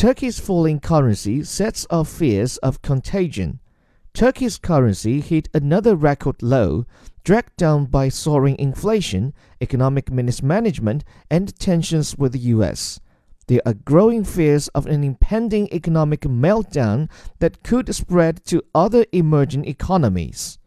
Turkey's falling currency sets off fears of contagion. Turkey's currency hit another record low, dragged down by soaring inflation, economic mismanagement, and tensions with the US. There are growing fears of an impending economic meltdown that could spread to other emerging economies.